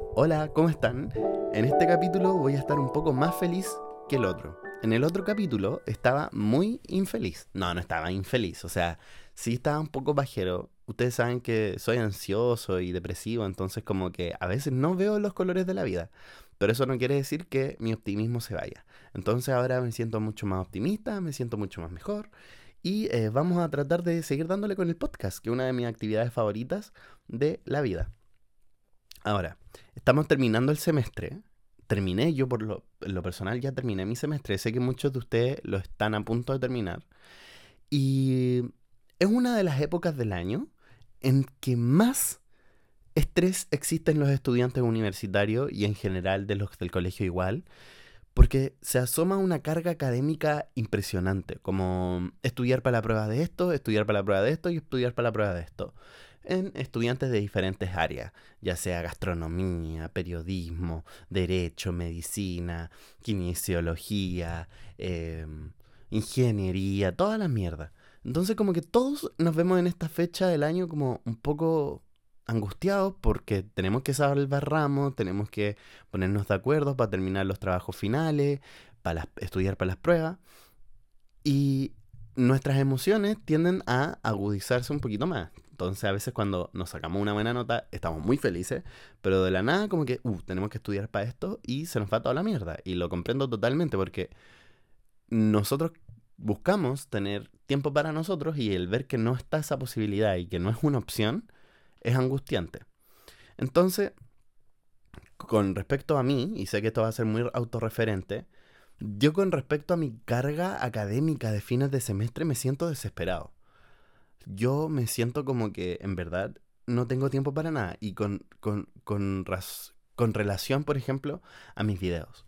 Hola, ¿cómo están? En este capítulo voy a estar un poco más feliz que el otro. En el otro capítulo estaba muy infeliz. No, no estaba infeliz, o sea, sí estaba un poco bajero. Ustedes saben que soy ansioso y depresivo, entonces como que a veces no veo los colores de la vida. Pero eso no quiere decir que mi optimismo se vaya. Entonces ahora me siento mucho más optimista, me siento mucho más mejor. Y eh, vamos a tratar de seguir dándole con el podcast, que es una de mis actividades favoritas de la vida. Ahora, estamos terminando el semestre. Terminé, yo por lo, personal ya terminé mi semestre. Sé que muchos de ustedes lo están a punto de terminar. Y es una de las épocas del año en que más estrés existe en los estudiantes universitarios y en general de los del colegio igual. Porque se asoma una carga académica impresionante, como estudiar para la prueba de esto, estudiar para la prueba de esto y estudiar para la prueba de esto en estudiantes de diferentes áreas, ya sea gastronomía, periodismo, derecho, medicina, kinesiología, em, ingeniería, toda la mierda. Entonces como que todos nos vemos en esta fecha del año como un poco angustiados porque tenemos que salvar ramos, tenemos que ponernos de acuerdo para terminar los trabajos finales, para estudiar para las pruebas. Y nuestras emociones tienden a agudizarse un poquito más. Entonces a veces cuando nos sacamos una buena nota estamos muy felices, pero de la nada como que, uh, tenemos que estudiar para esto y se nos va toda la mierda. Y lo comprendo totalmente porque nosotros buscamos tener tiempo para nosotros y el ver que no está esa posibilidad y que no es una opción es angustiante. Entonces, con respecto a mí, y sé que esto va a ser muy autorreferente, yo con respecto a mi carga académica de fines de semestre me siento desesperado yo me siento como que en verdad no tengo tiempo para nada. Y con, con, con, con relación, por ejemplo, a mis videos.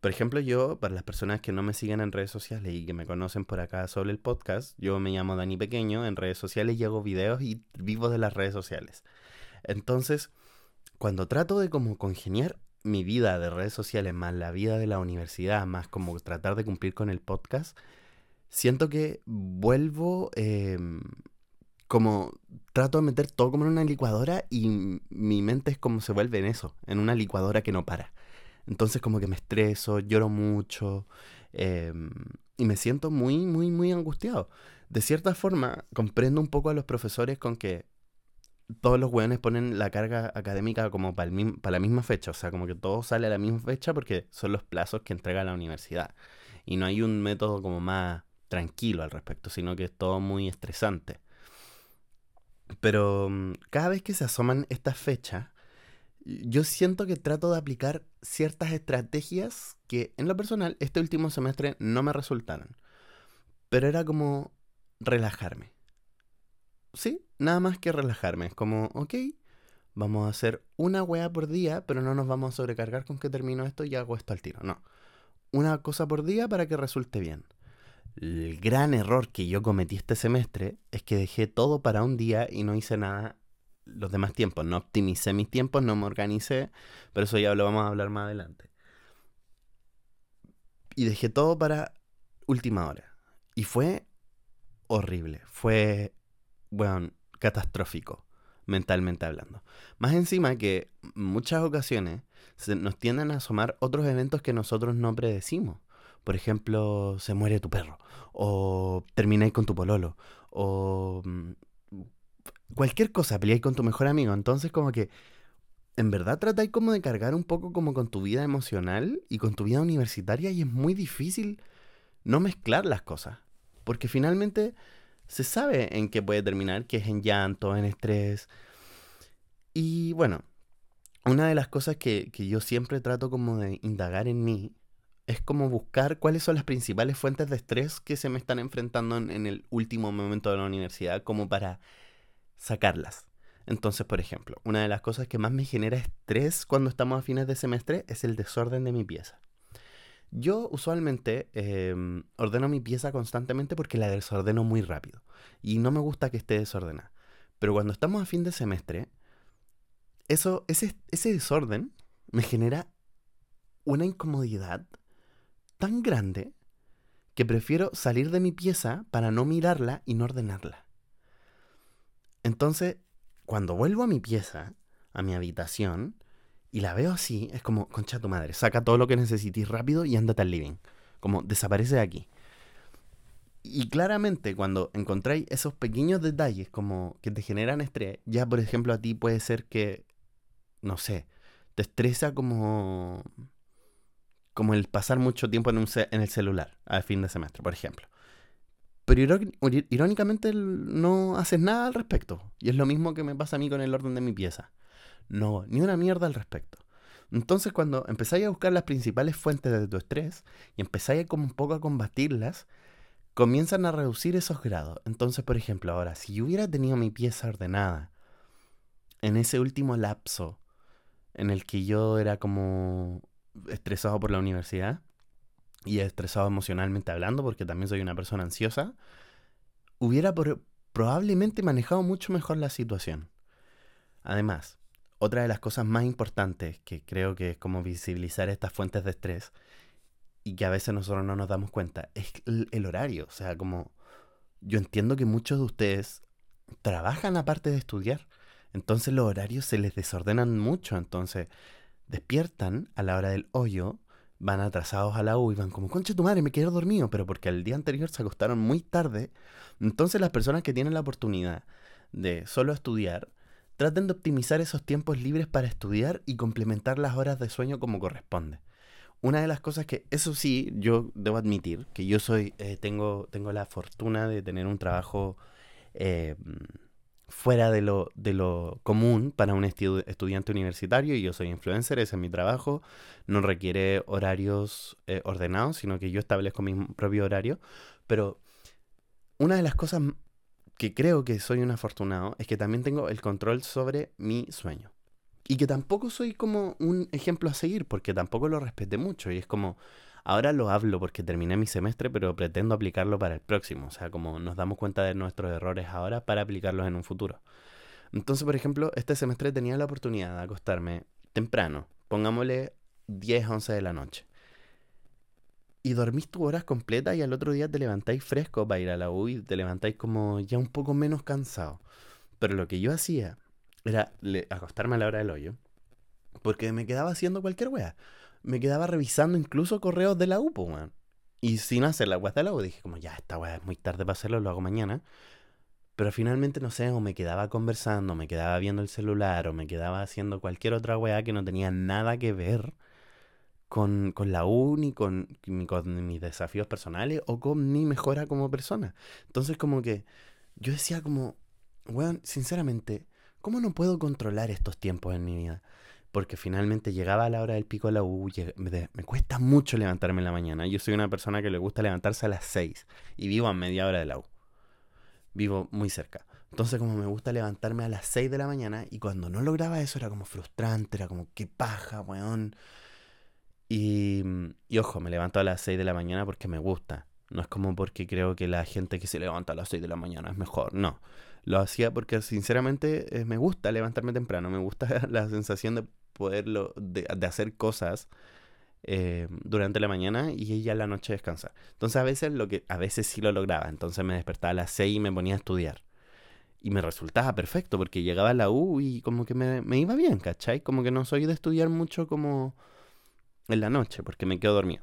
Por ejemplo, yo, para las personas que no me siguen en redes sociales y que me conocen por acá sobre el podcast, yo me llamo Dani Pequeño en redes sociales y hago videos y vivo de las redes sociales. Entonces, cuando trato de como congeniar mi vida de redes sociales más la vida de la universidad, más como tratar de cumplir con el podcast, siento que vuelvo em, como trato de meter todo como en una licuadora y mi mente es como se vuelve en eso, en una licuadora que no para. Entonces como que me estreso, lloro mucho em, y me siento muy, muy, muy angustiado. De cierta forma, comprendo un poco a los profesores con que todos los weones ponen la carga académica como para, para la misma fecha, o sea, como que todo sale a la misma fecha porque son los plazos que entrega la universidad. Y no hay un método como más tranquilo al respecto, sino que es todo muy estresante. Pero mm, cada vez que se asoman estas fechas, yo siento que trato de aplicar ciertas estrategias que en lo personal este último semestre no me resultaron. Pero era como relajarme. Sí, nada más que relajarme. Es como, ok, vamos a hacer una wea por día, pero no nos vamos a sobrecargar con que termino esto y hago esto al tiro. No. Una cosa por día para que resulte bien. El gran error que yo cometí este semestre es que dejé todo para un día y no hice nada los demás tiempos. No optimicé mis tiempos, no me organicé, pero eso ya lo vamos a hablar más adelante. Y dejé todo para última hora. Y fue horrible, fue, bueno, catastrófico, mentalmente hablando. Más encima que muchas ocasiones se nos tienden a asomar otros eventos que nosotros no predecimos. Por ejemplo, se muere tu perro, o termináis con tu pololo, o mm, cualquier cosa, peleáis con tu mejor amigo. Entonces, como que en verdad tratáis como de cargar un poco como con tu vida emocional y con tu vida universitaria y es muy difícil no mezclar las cosas. Porque finalmente se sabe en qué puede terminar, que es en llanto, en estrés. Y bueno, una de las cosas que, que yo siempre trato como de indagar en mí es como buscar cuáles son las principales fuentes de estrés que se me están enfrentando en, el último momento de la universidad, como para sacarlas. Entonces, por ejemplo, una de las cosas que más me genera estrés cuando estamos a fines de semestre es el desorden de mi pieza. Yo usualmente em, ordeno mi pieza constantemente porque la desordeno muy rápido y no me gusta que esté desordenada. Pero cuando estamos a fin de semestre, eso, ese, ese desorden me genera una incomodidad tan grande que prefiero salir de mi pieza para no mirarla y no ordenarla. Entonces, cuando vuelvo a mi pieza, a mi habitación, Y la veo así, es como, concha tu madre, saca todo lo que necesites rápido y ándate al living. Como, desaparece de aquí. Y claramente cuando encontráis esos pequeños detalles como que te generan estrés, ya por ejemplo a ti puede ser que, no sé, te estresa como, como el pasar mucho tiempo en, el celular al fin de semestre, por ejemplo. Pero irónicamente no haces nada al respecto. Y es lo mismo que me pasa a mí con el orden de mi pieza. No, ni una mierda al respecto. Entonces cuando empezáis a buscar las principales fuentes de tu estrés y empezáis como un poco a combatirlas, comienzan a reducir esos grados. Entonces, por ejemplo, ahora, si yo hubiera tenido mi pieza ordenada en ese último lapso en el que yo era como estresado por la universidad y estresado emocionalmente hablando, porque también soy una persona ansiosa, hubiera probablemente manejado mucho mejor la situación. Además, otra de las cosas más importantes que creo que es como visibilizar estas fuentes de estrés y que a veces nosotros no nos damos cuenta es el, horario. O sea, como yo entiendo que muchos de ustedes trabajan aparte de estudiar. Entonces los horarios se les desordenan mucho. Entonces despiertan a la hora del hoyo, van atrasados a la U y van como, concha tu madre, me quedo dormido. Pero porque el día anterior se acostaron muy tarde. Entonces las personas que tienen la oportunidad de solo estudiar Traten de optimizar esos tiempos libres para estudiar y complementar las horas de sueño como corresponde. Una de las cosas que, eso sí, yo debo admitir, que yo soy, eh, tengo, tengo la fortuna de tener un trabajo eh, fuera de lo, de lo común para un estudiante universitario y yo soy influencer, ese es mi trabajo, no requiere horarios eh, ordenados, sino que yo establezco mi propio horario, pero una de las cosas que creo que soy un afortunado es que también tengo el control sobre mi sueño. Y que tampoco soy como un ejemplo a seguir, porque tampoco lo respeté mucho. Y es como, ahora lo hablo porque terminé mi semestre, pero pretendo aplicarlo para el próximo. O sea, como nos damos cuenta de nuestros errores ahora para aplicarlos en un futuro. Entonces, por ejemplo, este semestre tenía la oportunidad de acostarme temprano, pongámosle 10, 11 de la noche y dormís tus horas completas y al otro día te levantáis fresco para ir a la U y te levantáis como ya un poco menos cansado. Pero lo que yo hacía era acostarme a la hora del hoyo porque me quedaba haciendo cualquier wea. Me quedaba revisando incluso correos de la U, weón. Y sin hacer la wea de la U dije como ya, esta wea es muy tarde para hacerlo, lo hago mañana. Pero finalmente, no sé, o me quedaba conversando, me quedaba viendo el celular, o me quedaba haciendo cualquier otra weá que no tenía nada que ver con, con la uni, con, con mis desafíos personales o con mi mejora como persona. Entonces como que yo decía como, bueno, sinceramente, ¿cómo no puedo controlar estos tiempos en mi vida? Porque finalmente llegaba a la hora del pico de la U, me, cuesta mucho levantarme en la mañana. Yo soy una persona que le gusta levantarse a las 6 y vivo a media hora de la U. Vivo muy cerca. Entonces como me gusta levantarme a las 6 de la mañana y cuando no lograba eso era como frustrante, era como, qué paja, weón. Y, y, ojo, me levanto a las 6 de la mañana porque me gusta. No es como porque creo que la gente que se levanta a las 6 de la mañana es mejor. No. Lo hacía porque sinceramente eh, me gusta levantarme temprano. Me gusta la sensación de poderlo, de, de hacer cosas eh, durante la mañana y en la noche descansar. Entonces a veces lo que, a veces sí lo lograba. Entonces me despertaba a las 6 y me ponía a estudiar. Y me resultaba perfecto porque llegaba a la U y como que me, me iba bien, ¿cachai? Como que no soy de estudiar mucho como en la noche porque me quedo dormido.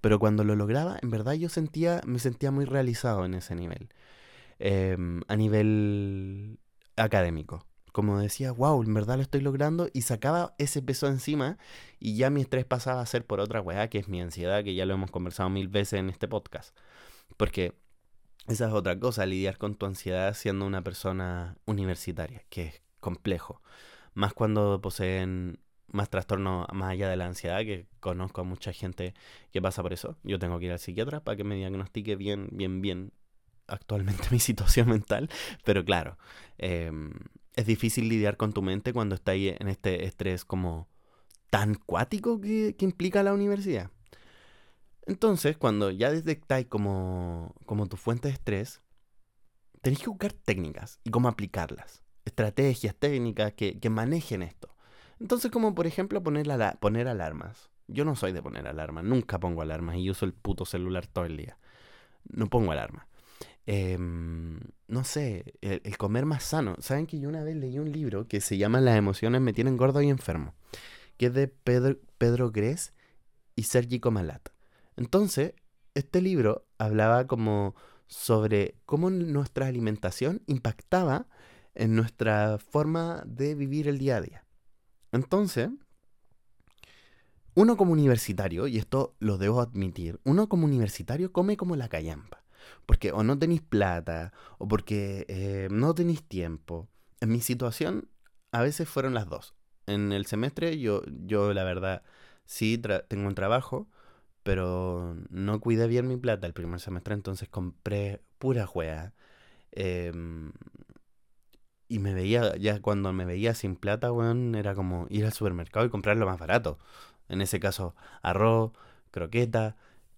Pero cuando lo lograba, en verdad yo sentía, me sentía muy realizado en ese nivel. Em, a nivel académico. Como decía, wow, en verdad lo estoy logrando y sacaba ese peso encima y ya mi estrés pasaba a ser por otra weá, que es mi ansiedad, que ya lo hemos conversado mil veces en este podcast. Porque esa es otra cosa, lidiar con tu ansiedad siendo una persona universitaria, que es complejo. Más cuando poseen más trastorno más allá de la ansiedad, que conozco a mucha gente que pasa por eso. Yo tengo que ir al psiquiatra para que me diagnostique bien, bien, bien actualmente mi situación mental. Pero claro, em, es difícil lidiar con tu mente cuando estás en este estrés como tan cuático que, implica la universidad. Entonces, cuando ya detectáis como, como tu fuente de estrés, tenéis que buscar técnicas y cómo aplicarlas. Estrategias, técnicas que, que manejen esto. Entonces, como por ejemplo poner, la, poner alarmas. Yo no soy de poner alarmas, nunca pongo alarmas y uso el puto celular todo el día. No pongo alarmas. Em, no sé, el, comer más sano. Saben que yo una vez leí un libro que se llama Las emociones me tienen gordo y enfermo. que es de Pedro, Pedro Gres y Sergi Comalat. Entonces, este libro hablaba como sobre cómo nuestra alimentación impactaba en nuestra forma de vivir el día a día. Entonces, uno como universitario, y esto lo debo admitir, uno como universitario come como la callampa. Porque o no tenéis plata, o porque eh, no tenéis tiempo. En mi situación, a veces fueron las dos. En el semestre yo, yo la verdad, sí tengo un trabajo, pero no cuidé bien mi plata el primer semestre, entonces compré pura juega. Em, y me veía, ya cuando me veía sin plata, weón, era como ir al supermercado y comprar lo más barato. En ese caso, arroz, croqueta.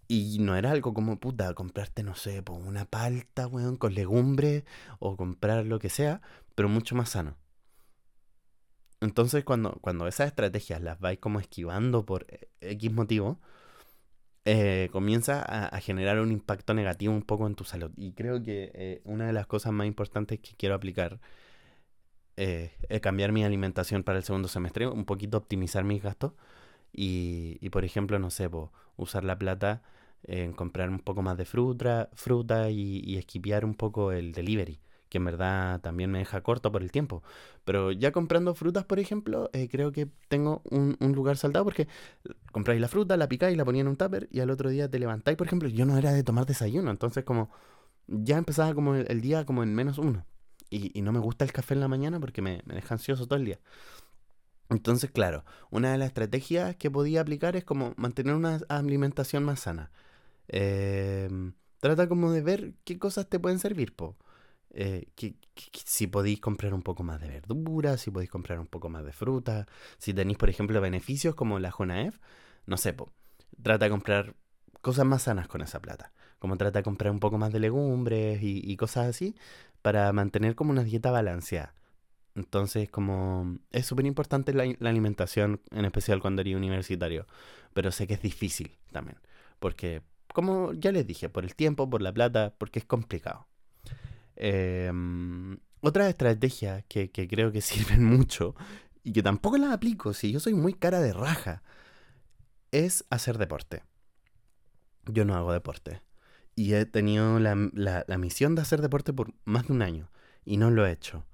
Y no era algo como, puta, comprarte, no sé, pues una palta, weón, con legumbres o comprar lo que sea, pero mucho más sano. Entonces, cuando, cuando esas estrategias las vais como esquivando por e, X motivo, eh, comienza a, generar un impacto negativo un poco en tu salud. Y creo que eh, una de las cosas más importantes que quiero aplicar eh, es cambiar mi alimentación para el segundo semestre, un poquito optimizar mis gastos y, por ejemplo, no sé, usar la plata en comprar un poco más de fruta, fruta y, y un poco el delivery que en verdad también me deja corto por el tiempo. Pero ya comprando frutas, por ejemplo, eh, creo que tengo un, lugar saltado porque compráis la fruta, la picáis, la poníais en un tupper y al otro día te levantáis, por ejemplo, yo no era de tomar desayuno, entonces como ya empezaba como el, día como en menos uno. Y, no me gusta el café en la mañana porque me, deja ansioso todo el día. Entonces, claro, una de las estrategias que podía aplicar es como mantener una alimentación más sana. Em, trata como de ver qué cosas te pueden servir, po. Eh, que, si podéis comprar un poco más de verdura, si podéis comprar un poco más de fruta, si tenéis, por ejemplo, beneficios como la Jonaef, no sé, trata de comprar cosas más sanas con esa plata. Como trata de comprar un poco más de legumbres y, cosas así para mantener como una dieta balanceada. Entonces, como es súper importante la, alimentación, en especial cuando eres universitario, pero sé que es difícil también, porque, como ya les dije, por el tiempo, por la plata, porque es complicado. Em, otra estrategia que, que, creo que sirven mucho y que tampoco las aplico, si yo soy muy cara de raja, es hacer deporte. Yo no hago deporte. Y he tenido la, la, la misión de hacer deporte por más de un año. Y no lo he hecho.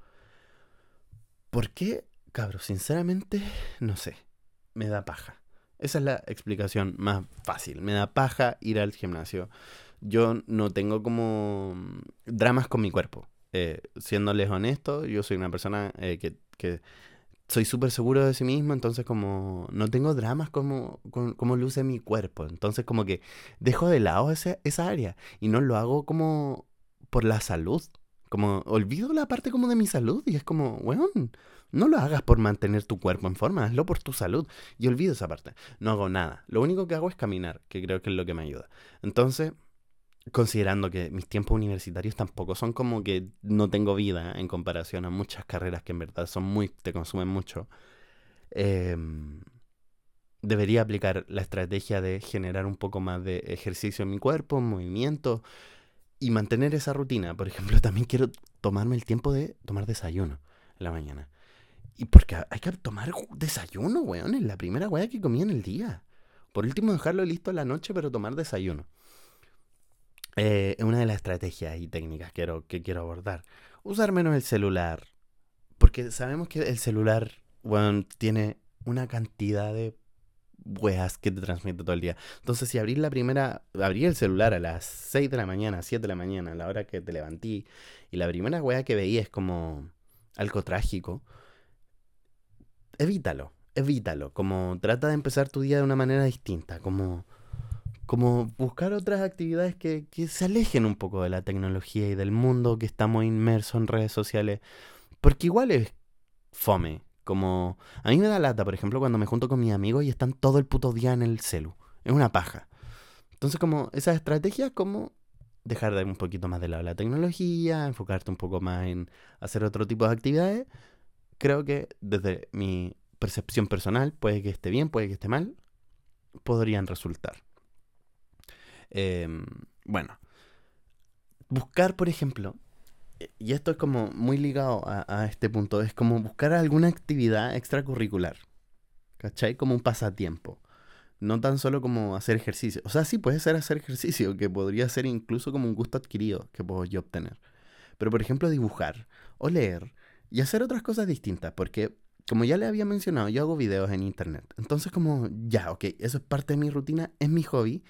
¿Por qué? Cabros, sinceramente, no sé. Me da paja. Esa es la explicación más fácil. Me da paja ir al gimnasio yo no tengo como dramas con mi cuerpo. Eh, siéndoles honesto, yo soy una persona eh, que, que, soy súper seguro de sí mismo, entonces como no tengo dramas como, como, luce mi cuerpo. Entonces como que dejo de lado ese, esa área y no lo hago como por la salud. Como olvido la parte como de mi salud y es como, weón, no lo hagas por mantener tu cuerpo en forma, hazlo por tu salud. Y olvido esa parte. No hago nada. Lo único que hago es caminar, que creo que es lo que me ayuda. Entonces, considerando que mis tiempos universitarios tampoco son como que no tengo vida en comparación a muchas carreras que en verdad son muy, te consumen mucho, em, debería aplicar la estrategia de generar un poco más de ejercicio en mi cuerpo, movimiento y mantener esa rutina. Por ejemplo, también quiero tomarme el tiempo de tomar desayuno en la mañana. Y porque hay que tomar desayuno, weón, es la primera weá que comí en el día. Por último, dejarlo listo en la noche, pero tomar desayuno. Eh, una de las estrategias y técnicas quiero, que quiero abordar. Usar menos el celular. Porque sabemos que el celular, bueno, tiene una cantidad de weas que te transmite todo el día. Entonces, si abrís la primera, abrí el celular a las 6 de la mañana, 7 de la mañana, a la hora que te levantí, y la primera wea que veía es como algo trágico, evítalo, evítalo. Como trata de empezar tu día de una manera distinta, como como buscar otras actividades que, se alejen un poco de la tecnología y del mundo que estamos inmersos en redes sociales. Porque igual es fome. Como. A mí me da lata, por ejemplo, cuando me junto con mis amigos y están todo el puto día en el celu. Es una paja. Entonces, como esas estrategias, como dejar de un poquito más de lado la tecnología, enfocarte un poco más en hacer otro tipo de actividades, creo que desde mi percepción personal, puede que esté bien, puede que esté mal, podrían resultar. Em, bueno, buscar, por ejemplo, y esto es como muy ligado a, este punto, es como buscar alguna actividad extracurricular. ¿cachai? Como un pasatiempo. No tan solo como hacer ejercicio. O sea, sí puede ser hacer ejercicio, que podría ser incluso como un gusto adquirido que puedo yo obtener. Pero por ejemplo, dibujar o leer y hacer otras cosas distintas, porque como ya le había mencionado, yo hago videos en internet. Entonces como, ya, ok, eso es parte de mi rutina, es mi hobby,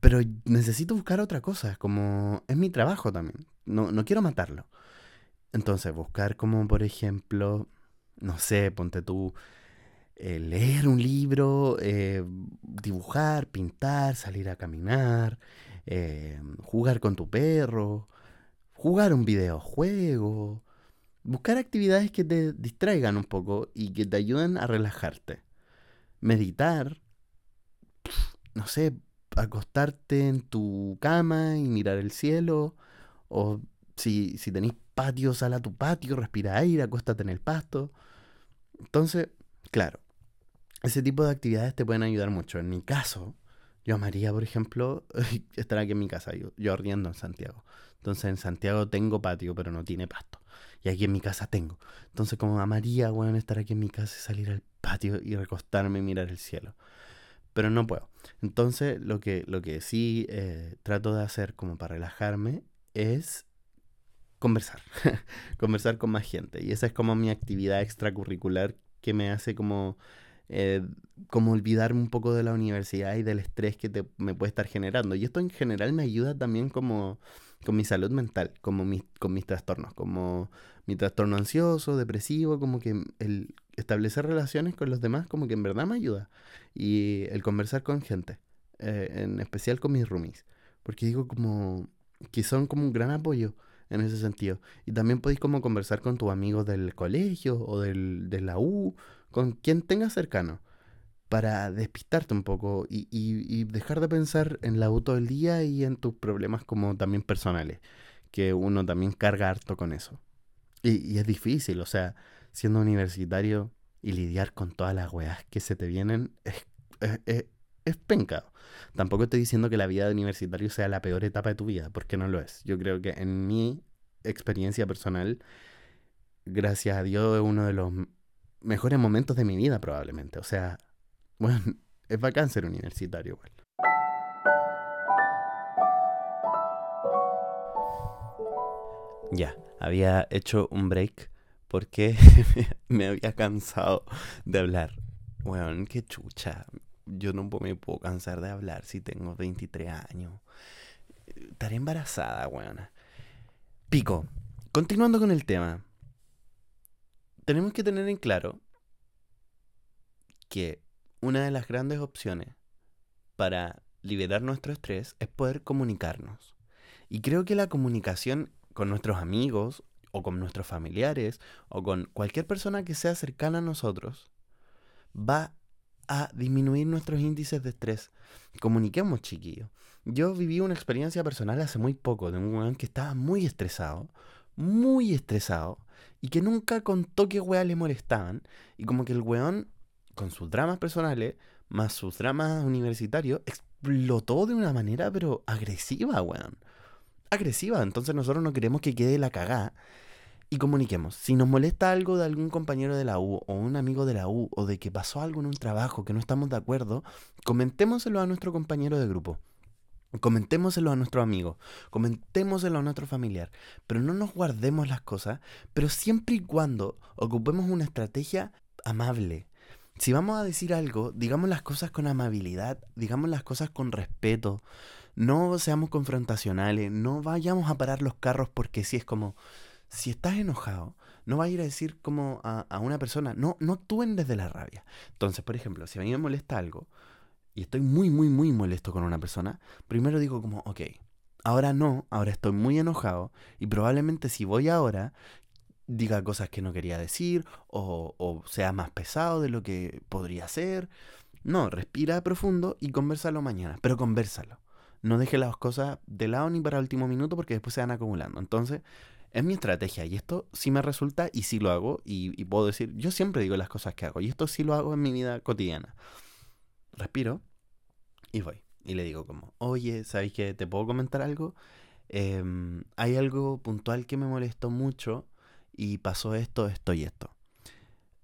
pero necesito buscar otra cosa, como es mi trabajo también. No, no quiero matarlo. Entonces, buscar como, por ejemplo, no sé, ponte tú, eh, leer un libro, eh, dibujar, pintar, salir a caminar, eh, jugar con tu perro, jugar un videojuego, buscar actividades que te distraigan un poco y que te ayuden a relajarte. Meditar, no sé, acostarte en tu cama y mirar el cielo, o si, si tenéis patio, sal a tu patio, respira aire, acuéstate en el pasto. Entonces, claro, ese tipo de actividades te pueden ayudar mucho. En mi caso, yo amaría, por ejemplo, estar aquí en mi casa, yo, yo en Santiago. Entonces en Santiago tengo patio, pero no tiene pasto. Y aquí en mi casa tengo. Entonces como amaría, bueno, estar aquí en mi casa y salir al patio y recostarme y mirar el cielo. Pero no puedo. Entonces lo que, lo que sí eh, trato de hacer como para relajarme es conversar. conversar con más gente. Y esa es como mi actividad extracurricular que me hace como eh, como olvidarme un poco de la universidad y del estrés que me puede estar generando. Y esto en general me ayuda también como con mi salud mental, como con mis trastornos, como mi trastorno ansioso, depresivo, como que el establecer relaciones con los demás, como que en verdad me ayuda. Y el conversar con gente, eh, en especial con mis roomies, porque digo como que son como un gran apoyo en ese sentido. Y también podéis como conversar con tus amigos del colegio o del, de la U con quien tengas cercano para despistarte un poco y, dejar de pensar en la auto del día y en tus problemas como también personales, que uno también carga harto con eso. Y, es difícil, o sea, siendo universitario y lidiar con todas las weas que se te vienen es pencado. Tampoco estoy diciendo que la vida de universitario sea la peor etapa de tu vida, porque no lo es. Yo creo que en mi experiencia personal, gracias a Dios, es uno de los mejores momentos de mi vida probablemente. O sea, bueno, es bacán ser universitario igual. Ya, había hecho un break porque me había cansado de hablar. Bueno, qué chucha. Yo no me puedo cansar de hablar si tengo 23 años. Estaré embarazada, weón. Pico. Continuando con el tema tenemos que tener en claro que una de las grandes opciones para liberar nuestro estrés es poder comunicarnos. Y creo que la comunicación con nuestros amigos o con nuestros familiares o con cualquier persona que sea cercana a nosotros va a disminuir nuestros índices de estrés. Comuniquemos, chiquillos. Yo viví una experiencia personal hace muy poco de un weón que estaba muy estresado, muy estresado, y que nunca contó qué weá le molestaban. Y como que el weón, con sus dramas personales, más sus dramas universitarios, explotó de una manera pero agresiva, weón. Agresiva. Entonces nosotros no queremos que quede la cagada. Y comuniquemos. Si nos molesta algo de algún compañero de la U o un amigo de la U o de que pasó algo en un trabajo que no estamos de acuerdo, comentémoselo a nuestro compañero de grupo. Comentémoselo a nuestro amigo, comentémoselo a nuestro familiar, pero no nos guardemos las cosas, pero siempre y cuando ocupemos una estrategia amable. Si vamos a decir algo, digamos las cosas con amabilidad, digamos las cosas con respeto, no seamos confrontacionales, no vayamos a parar los carros porque si es como, si estás enojado, no vayas a ir a decir como a, a una persona, no, no actúen desde la rabia. Entonces, por ejemplo, si a mí me molesta algo, y estoy muy, muy, muy molesto con una persona, primero digo como, ok, ahora no, ahora estoy muy enojado y probablemente si voy ahora diga cosas que no quería decir o, o sea más pesado de lo que podría ser. No, respira profundo y conversalo mañana, pero conversalo. No deje las cosas de lado ni para el último minuto porque después se van acumulando. Entonces, es mi estrategia y esto sí me resulta y sí lo hago y, puedo decir, yo siempre digo las cosas que hago y esto sí lo hago en mi vida cotidiana respiro y voy. Y le digo como, oye, ¿sabes qué? ¿Te puedo comentar algo? Em, hay algo puntual que me molestó mucho y pasó esto, esto y esto.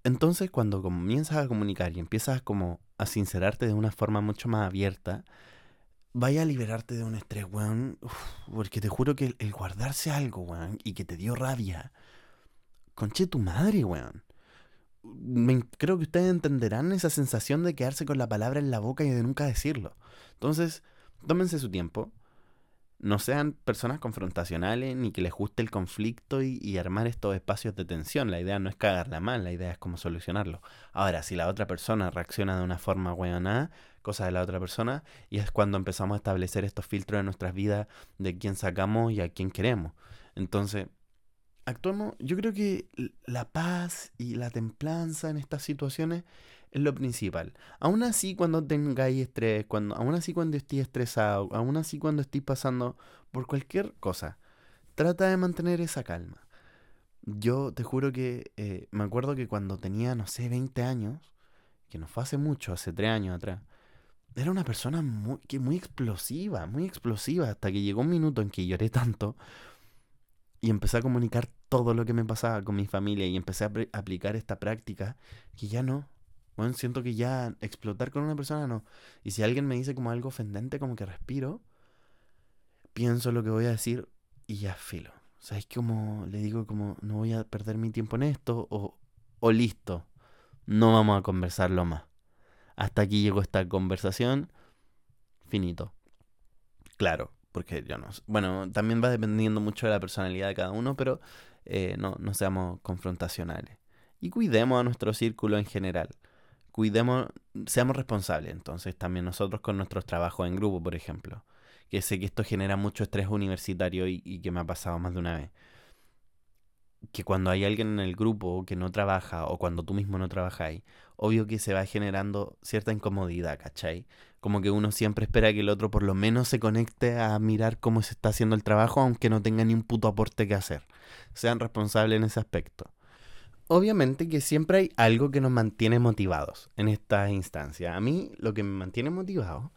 Entonces, cuando comienzas a comunicar y empiezas como a sincerarte de una forma mucho más abierta, vaya a liberarte de un estrés, weón. porque te juro que el, guardarse algo, weón, y que te dio rabia, conche tu madre, weón. creo que ustedes entenderán esa sensación de quedarse con la palabra en la boca y de nunca decirlo. Entonces, tómense su tiempo no sean personas confrontacionales ni que les guste el conflicto y, armar estos espacios de tensión. La idea no es cagarla mal, la idea es cómo solucionarlo. Ahora, si la otra persona reacciona de una forma weonada, cosa de la otra persona, y es cuando empezamos a establecer estos filtros en nuestras vidas de quién sacamos y a quién queremos. Entonces, actuamos, yo creo que la paz y la templanza en estas situaciones es lo principal. Aún así, cuando tengáis estrés, cuando, aún así cuando estéis estresado, aún así cuando estéis pasando por cualquier cosa, trata de mantener esa calma. Yo te juro que eh, me acuerdo que cuando tenía, no sé, 20 años, que no fue hace mucho, hace 3 años atrás, era una persona muy, que muy explosiva, muy explosiva, hasta que llegó un minuto en que lloré tanto y empecé a comunicar todo lo que me pasaba con mi familia y empecé a aplicar esta práctica que ya no, bueno, siento que ya explotar con una persona no. Y si alguien me dice como algo ofendente, como que respiro, pienso lo que voy a decir y ya filo. O sea, es como le digo como no voy a perder mi tiempo en esto o, o listo, no vamos a conversarlo más. Hasta aquí llegó esta conversación, finito. Claro, porque yo no... Bueno, también va dependiendo mucho de la personalidad de cada uno, pero eh, no, no seamos confrontacionales. Y cuidemos a nuestro círculo en general cuidemos, seamos responsables entonces también nosotros con nuestros trabajos en grupo, por ejemplo. Que sé que esto genera mucho estrés universitario y, que me ha pasado más de una vez. Que cuando hay alguien en el grupo que no trabaja o cuando tú mismo no trabajáis, obvio que se va generando cierta incomodidad, ¿cachai? Como que uno siempre espera que el otro por lo menos se conecte a mirar cómo se está haciendo el trabajo, aunque no tenga ni un puto aporte que hacer. Sean responsables en ese aspecto obviamente que siempre hay algo que nos mantiene motivados en esta instancia. A mí lo que me mantiene motivado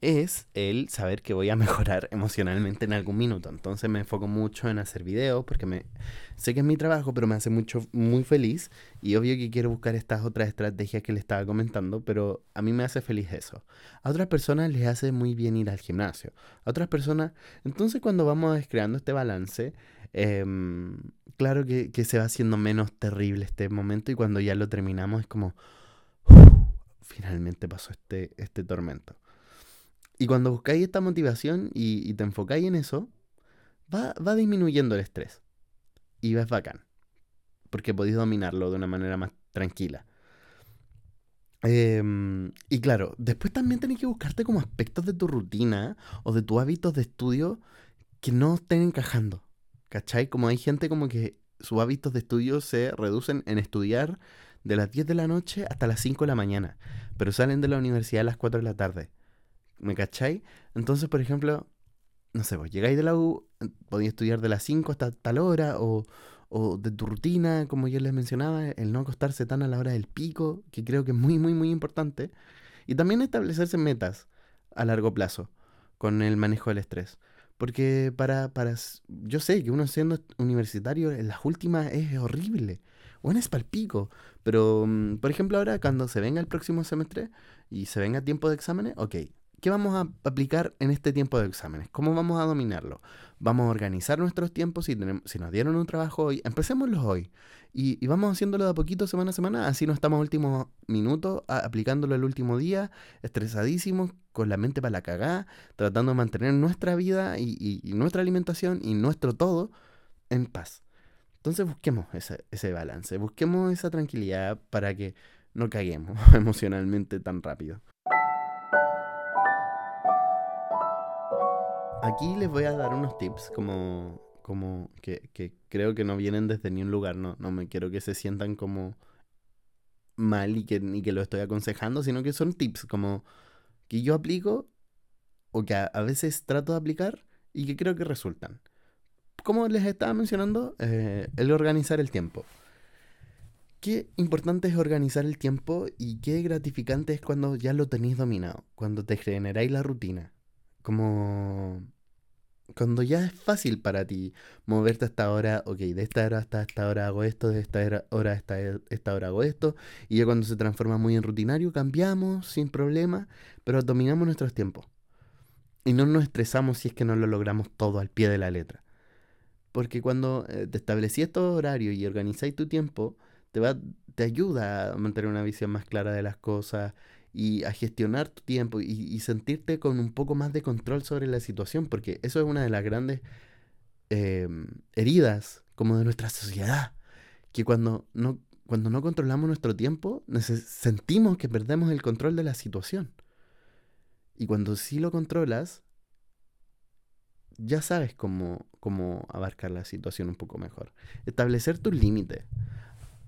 es el saber que voy a mejorar emocionalmente en algún minuto. Entonces me enfoco mucho en hacer videos porque me sé que es mi trabajo, pero me hace mucho muy feliz y obvio que quiero buscar estas otras estrategias que le estaba comentando, pero a mí me hace feliz eso. A otras personas les hace muy bien ir al gimnasio. A otras personas, entonces cuando vamos creando este balance, Em, claro que, se va haciendo menos terrible este momento y cuando ya lo terminamos es como, finalmente pasó este, este tormento. Y cuando buscáis esta motivación y, te enfocáis en eso, va, va, disminuyendo el estrés. Y es bacán. Porque podéis dominarlo de una manera más tranquila. Em, y claro, después también tenés que buscarte como aspectos de tu rutina o de tus hábitos de estudio que no estén encajando. ¿Cachai? Como hay gente como que sus hábitos de estudio se reducen en estudiar de las 10 de la noche hasta las 5 de la mañana, pero salen de la universidad a las 4 de la tarde. ¿Me cachai? Entonces, por ejemplo, no sé, vos llegáis de la U, podéis estudiar de las 5 hasta tal hora, o, o de tu rutina, como yo les mencionaba, el no acostarse tan a la hora del pico, que creo que es muy, muy, muy importante. Y también establecerse metas a largo plazo con el manejo del estrés. Porque para, para, yo sé que uno siendo universitario en las últimas es horrible. Bueno, es palpico. Pero, mm, por ejemplo, ahora cuando se venga el próximo semestre y se venga tiempo de exámenes, ok, ¿qué vamos a aplicar en este tiempo de exámenes? ¿Cómo vamos a dominarlo? Vamos a organizar nuestros tiempos. Si, tenemos, si nos dieron un trabajo hoy, empecémoslo hoy. Y, vamos haciéndolo de a poquito, semana a semana. Así no estamos últimos minutos aplicándolo el último día, estresadísimos, con la mente para la cagada, tratando de mantener nuestra vida y, nuestra alimentación y nuestro todo en paz. Entonces busquemos ese, ese balance, busquemos esa tranquilidad para que no caguemos emocionalmente tan rápido. Aquí les voy a dar unos tips como, como que, que creo que no vienen desde ni un lugar, no, no me quiero que se sientan como mal y que, ni que lo estoy aconsejando, sino que son tips como que yo aplico o que a, veces trato de aplicar y que creo que resultan. Como les estaba mencionando, eh, el organizar el tiempo. Qué importante es organizar el tiempo y qué gratificante es cuando ya lo tenéis dominado, cuando te generáis la rutina. Como cuando ya es fácil para ti moverte hasta ahora, ok, de esta hora hasta esta hora hago esto, de esta hora hasta esta hora hago esto, y ya cuando se transforma muy en rutinario, cambiamos sin problema, pero dominamos nuestros tiempos. Y no nos estresamos si es que no lo logramos todo al pie de la letra. Porque cuando eh, te establecí estos horarios y organizáis tu tiempo, te, va, te ayuda a mantener una visión más clara de las cosas y a gestionar tu tiempo y, sentirte con un poco más de control sobre la situación, porque eso es una de las grandes em, heridas como de nuestra sociedad, que cuando no, cuando no controlamos nuestro tiempo, sentimos que perdemos el control de la situación. Y cuando sí lo controlas, ya sabes cómo, cómo abarcar la situación un poco mejor. Establecer tus límites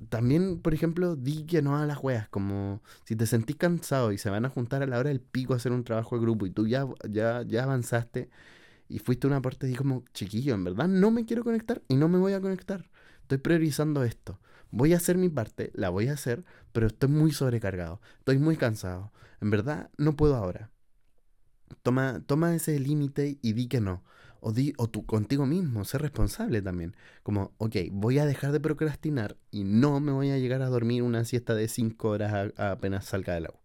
también, por ejemplo, di que no a las weas, como si te sentís cansado y se van a juntar a la hora del pico a hacer un trabajo de grupo y tú ya, ya, ya avanzaste y fuiste a una parte y como, chiquillo, en verdad no me quiero conectar y no me voy a conectar. Estoy priorizando esto. Voy a hacer mi parte, la voy a hacer, pero estoy muy sobrecargado, estoy muy cansado. En verdad no puedo ahora. Toma, toma ese límite y di que no. O, di, tú contigo mismo, ser responsable también. Como, ok, voy a dejar de procrastinar y no me voy a llegar a dormir una siesta de 5 horas apenas salga del agua.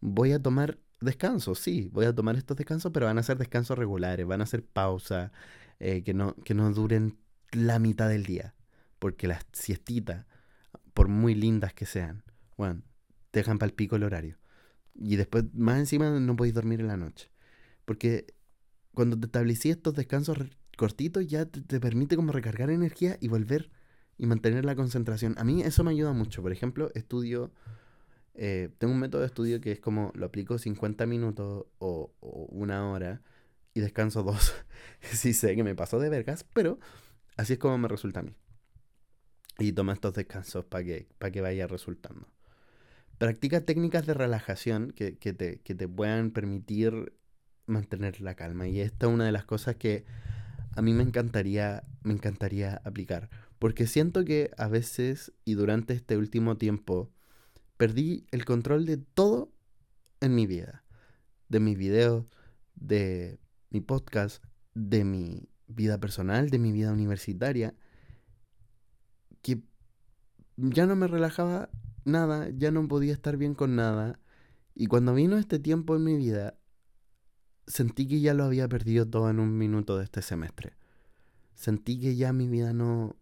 Voy a tomar descansos, sí, voy a tomar estos descansos, pero van a ser descansos regulares, van a ser pausas eh, que, no, que no duren la mitad del día. Porque las siestitas, por muy lindas que sean, bueno, te dejan para el pico el horario. Y después, más encima, no podéis dormir en la noche. Porque cuando te establecí estos descansos cortitos, ya te, permite como recargar energía y volver y mantener la concentración. A mí eso me ayuda mucho. Por ejemplo, estudio, eh, tengo un método de estudio que es como lo aplico 50 minutos o, una hora y descanso dos. sí sé que me pasó de vergas, pero así es como me resulta a mí. Y toma estos descansos para que, que vaya resultando. Practica técnicas de relajación que, te, que te puedan permitir mantener la calma. Y esta es una de las cosas que a mí me encantaría, me encantaría aplicar. Porque siento que a veces y durante este último tiempo perdí el control de todo en mi vida. De mis videos, de mi podcast, de mi vida personal, de mi vida universitaria. Que ya no me relajaba nada, ya no podía estar bien con nada. Y cuando vino este tiempo en mi vida, sentí que ya lo había perdido todo en un minuto de este semestre. Sentí que ya mi vida no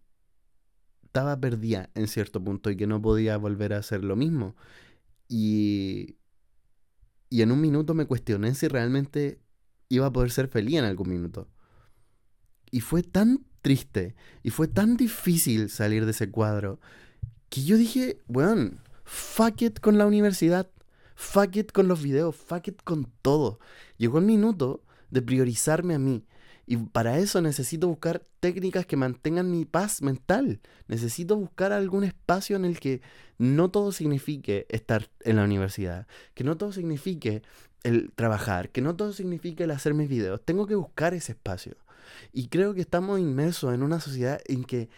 estaba perdida en cierto punto y que no podía volver a hacer lo mismo. Y, y en un minuto me cuestioné si realmente iba a poder ser feliz en algún minuto. Y fue tan triste y fue tan difícil salir de ese cuadro que yo dije, bueno, fuck it con la universidad. Fuck it con los videos, fuck it con todo. Llegó el minuto de priorizarme a mí. Y para eso necesito buscar técnicas que mantengan mi paz mental. Necesito buscar algún espacio en el que no todo signifique estar en la universidad, que no todo signifique el trabajar, que no todo signifique el hacer mis videos. Tengo que buscar ese espacio. Y creo que estamos inmersos en una sociedad en que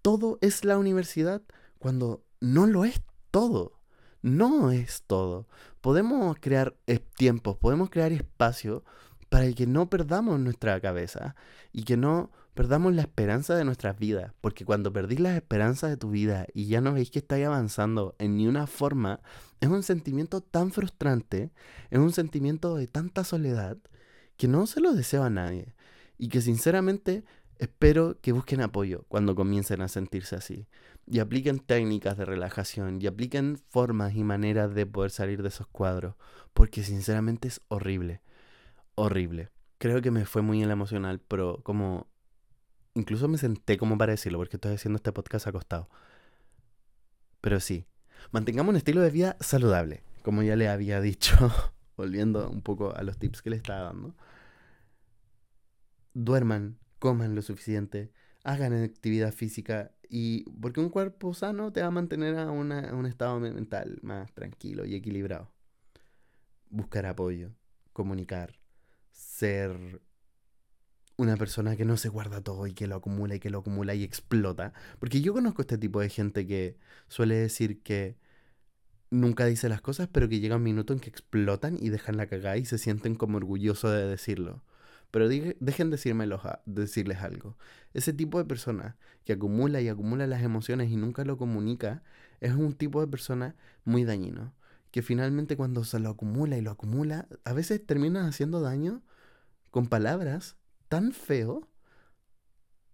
todo es la universidad cuando no lo es todo no es todo. Podemos crear tiempos, podemos crear espacio para que no perdamos nuestra cabeza y que no perdamos la esperanza de nuestras vidas. Porque cuando perdís la esperanza de tu vida y ya no veis que estáis avanzando en ni una forma, es un sentimiento tan frustrante, es un sentimiento de tanta soledad que no se lo deseo a nadie. Y que sinceramente espero que busquen apoyo cuando comiencen a sentirse así y apliquen técnicas de relajación y apliquen formas y maneras de poder salir de esos cuadros, porque sinceramente es horrible, horrible. Creo que me fue muy en la emocional, pero como incluso me senté como para decirlo, porque estoy haciendo este podcast acostado. Pero sí, mantengamos un estilo de vida saludable, como ya le había dicho, volviendo un poco a los tips que le estaba dando. Duerman, coman lo suficiente, hagan actividad física y porque un cuerpo sano te va a mantener a, un estado mental más tranquilo y equilibrado. Buscar apoyo, comunicar, ser una persona que no se guarda todo y que lo acumula y que lo acumula y explota. Porque yo conozco este tipo de gente que suele decir que nunca dice las cosas, pero que llega un minuto en que explotan y dejan la cagada y se sienten como orgullosos de decirlo. Pero dejen decírmelos decirles algo. Ese tipo de persona que acumula y acumula las emociones y nunca lo comunica es un tipo de persona muy dañino. Que finalmente cuando se lo acumula y lo acumula, a veces termina haciendo daño con palabras tan feo.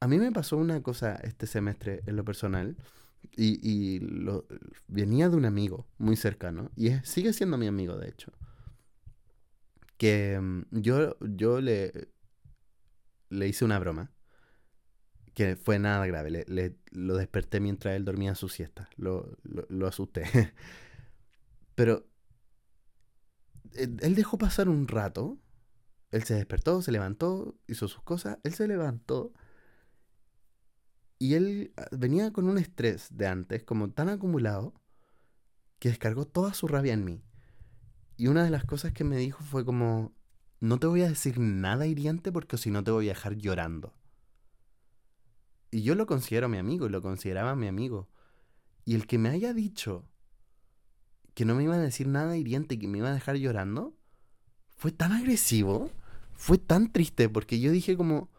A mí me pasó una cosa este semestre en lo personal y, lo, venía de un amigo muy cercano y sigue siendo mi amigo de hecho. Que mm, yo, yo le, le hice una broma que fue nada grave. Le, lo desperté mientras él dormía su siesta. Lo, lo asusté. Pero eh, él dejó pasar un rato él se despertó, se levantó, hizo sus cosas, él se levantó y él ah, venía con un estrés de antes, como tan acumulado, que descargó toda su rabia en mí. Y una de las cosas que me dijo fue como, no te voy a decir nada hiriente porque si no te voy a dejar llorando. Y yo lo considero mi amigo, lo consideraba mi amigo. Y el que me haya dicho que no me iba a decir nada hiriente y que me iba a dejar llorando, fue tan agresivo, fue tan triste, porque yo dije como,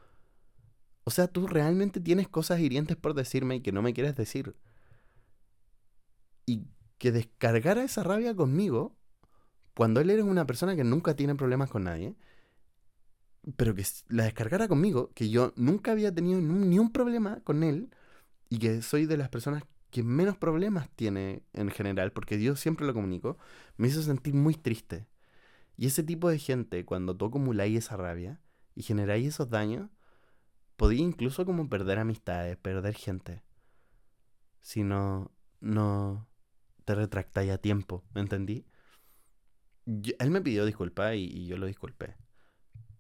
o sea, tú realmente tienes cosas hirientes por decirme y que no me quieres decir. Y que descargara esa rabia conmigo, cuando él era una persona que nunca tiene problemas con nadie, pero que la descargara conmigo, que yo nunca había tenido ni un problema con él, y que soy de las personas que menos problemas tiene en general, porque yo siempre lo comunico, me hizo sentir muy triste. Y ese tipo de gente, cuando tú acumuláis esa rabia y generáis esos daños, podía incluso como perder amistades, perder gente. Si no, no te retractáis a tiempo, ¿me entendí? Él me pidió disculpas y, yo lo disculpé.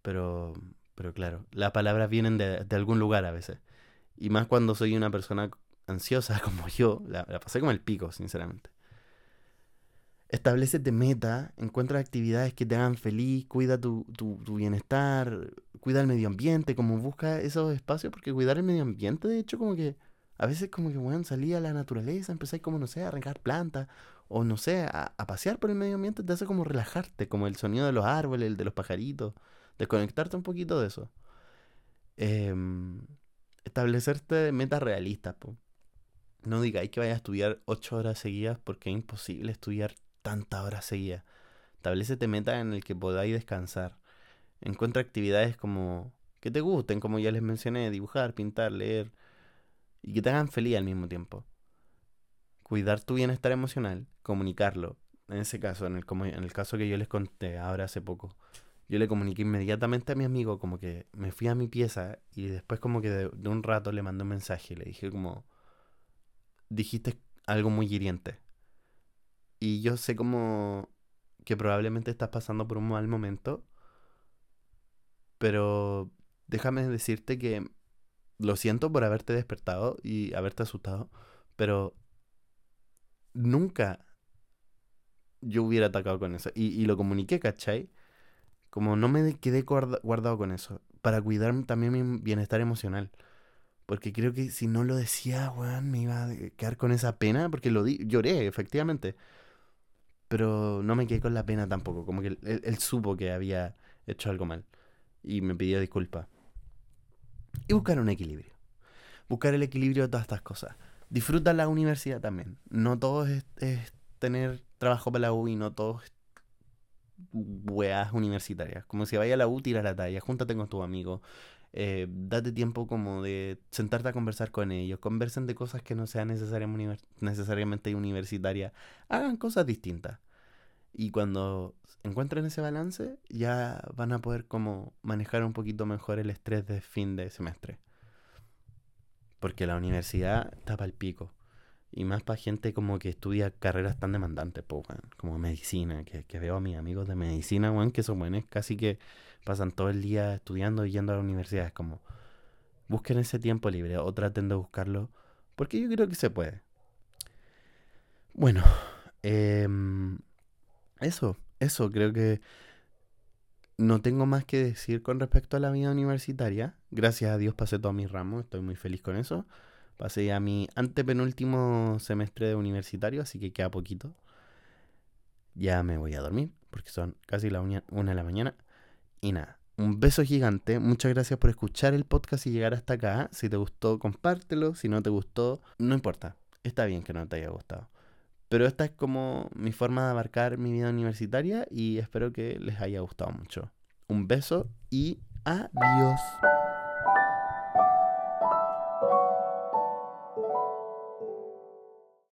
Pero, pero claro, las palabras vienen de, algún lugar a veces. Y más cuando soy una persona ansiosa como yo, la, la pasé como el pico, sinceramente. Establecete meta, encuentra actividades que te hagan feliz, cuida tu, bienestar, cuida el medio ambiente, como busca esos espacios, porque cuidar el medio ambiente, de hecho, como que a veces como que, bueno, salí a la naturaleza, empezáis como, no sé, a arrancar plantas, o no sé, a, pasear por el medio ambiente, te hace como relajarte, como el sonido de los árboles, el de los pajaritos, desconectarte un poquito de eso. Em, establecerte metas realistas. No digáis que vayas a estudiar ocho horas seguidas porque es imposible estudiar tantas horas seguidas. Establecete metas en el que podáis descansar. Encuentra actividades como que te gusten, como ya les mencioné, dibujar, pintar, leer y que te hagan feliz al mismo tiempo. Cuidar tu bienestar emocional, comunicarlo. En ese caso, en el, como en el caso que yo les conté ahora hace poco, yo le comuniqué inmediatamente a mi amigo como que me fui a mi pieza y después como que de, de un rato le mandé un mensaje y le dije como dijiste algo muy hiriente y yo sé como que probablemente estás pasando por un mal momento, pero déjame decirte que lo siento por haberte despertado y haberte asustado, pero nunca yo hubiera atacado con eso. Y, lo comuniqué, ¿cachai? Como no me quedé guardado con eso, para cuidar también mi bienestar emocional. Porque creo que si no lo decía, weón, me iba a quedar con esa pena, porque lo di lloré, efectivamente pero no me quedé con la pena tampoco. Como que él, supo que había hecho algo mal y me pidió disculpas. Y buscar un equilibrio. Buscar el equilibrio de todas estas cosas. Disfruta la universidad también. No todo es, tener trabajo para la U y no todo es weas universitarias. Como si vaya a la U, tira la talla, júntate con tus amigos, eh, date tiempo como de sentarte a conversar con ellos, conversen de cosas que no sean necesariamente universitarias, hagan cosas distintas. Y cuando encuentren ese balance, ya van a poder como manejar un poquito mejor el estrés de fin de semestre. Porque la universidad tapa el pico. Y más para gente como que estudia carreras tan demandantes, como medicina, que, veo a mis amigos de medicina, que son buenos, casi que pasan todo el día estudiando y yendo a la universidad. Es como, busquen ese tiempo libre o traten de buscarlo, porque yo creo que se puede. Bueno, em, eso, eso, creo que no tengo más que decir con respecto a la vida universitaria. Gracias a Dios pasé todos mis ramos, estoy muy feliz con eso. Pasé a mi antepenúltimo semestre de universitario, así que queda poquito. Ya me voy a dormir, porque son casi la una, una de la mañana. Y nada, Un beso gigante. Muchas gracias por escuchar el podcast y llegar hasta acá. Si te gustó, compártelo. Si no te gustó, no importa. Está bien que no te haya gustado. Pero esta es como mi forma de abarcar mi vida universitaria y espero que les haya gustado mucho. Un beso y adiós.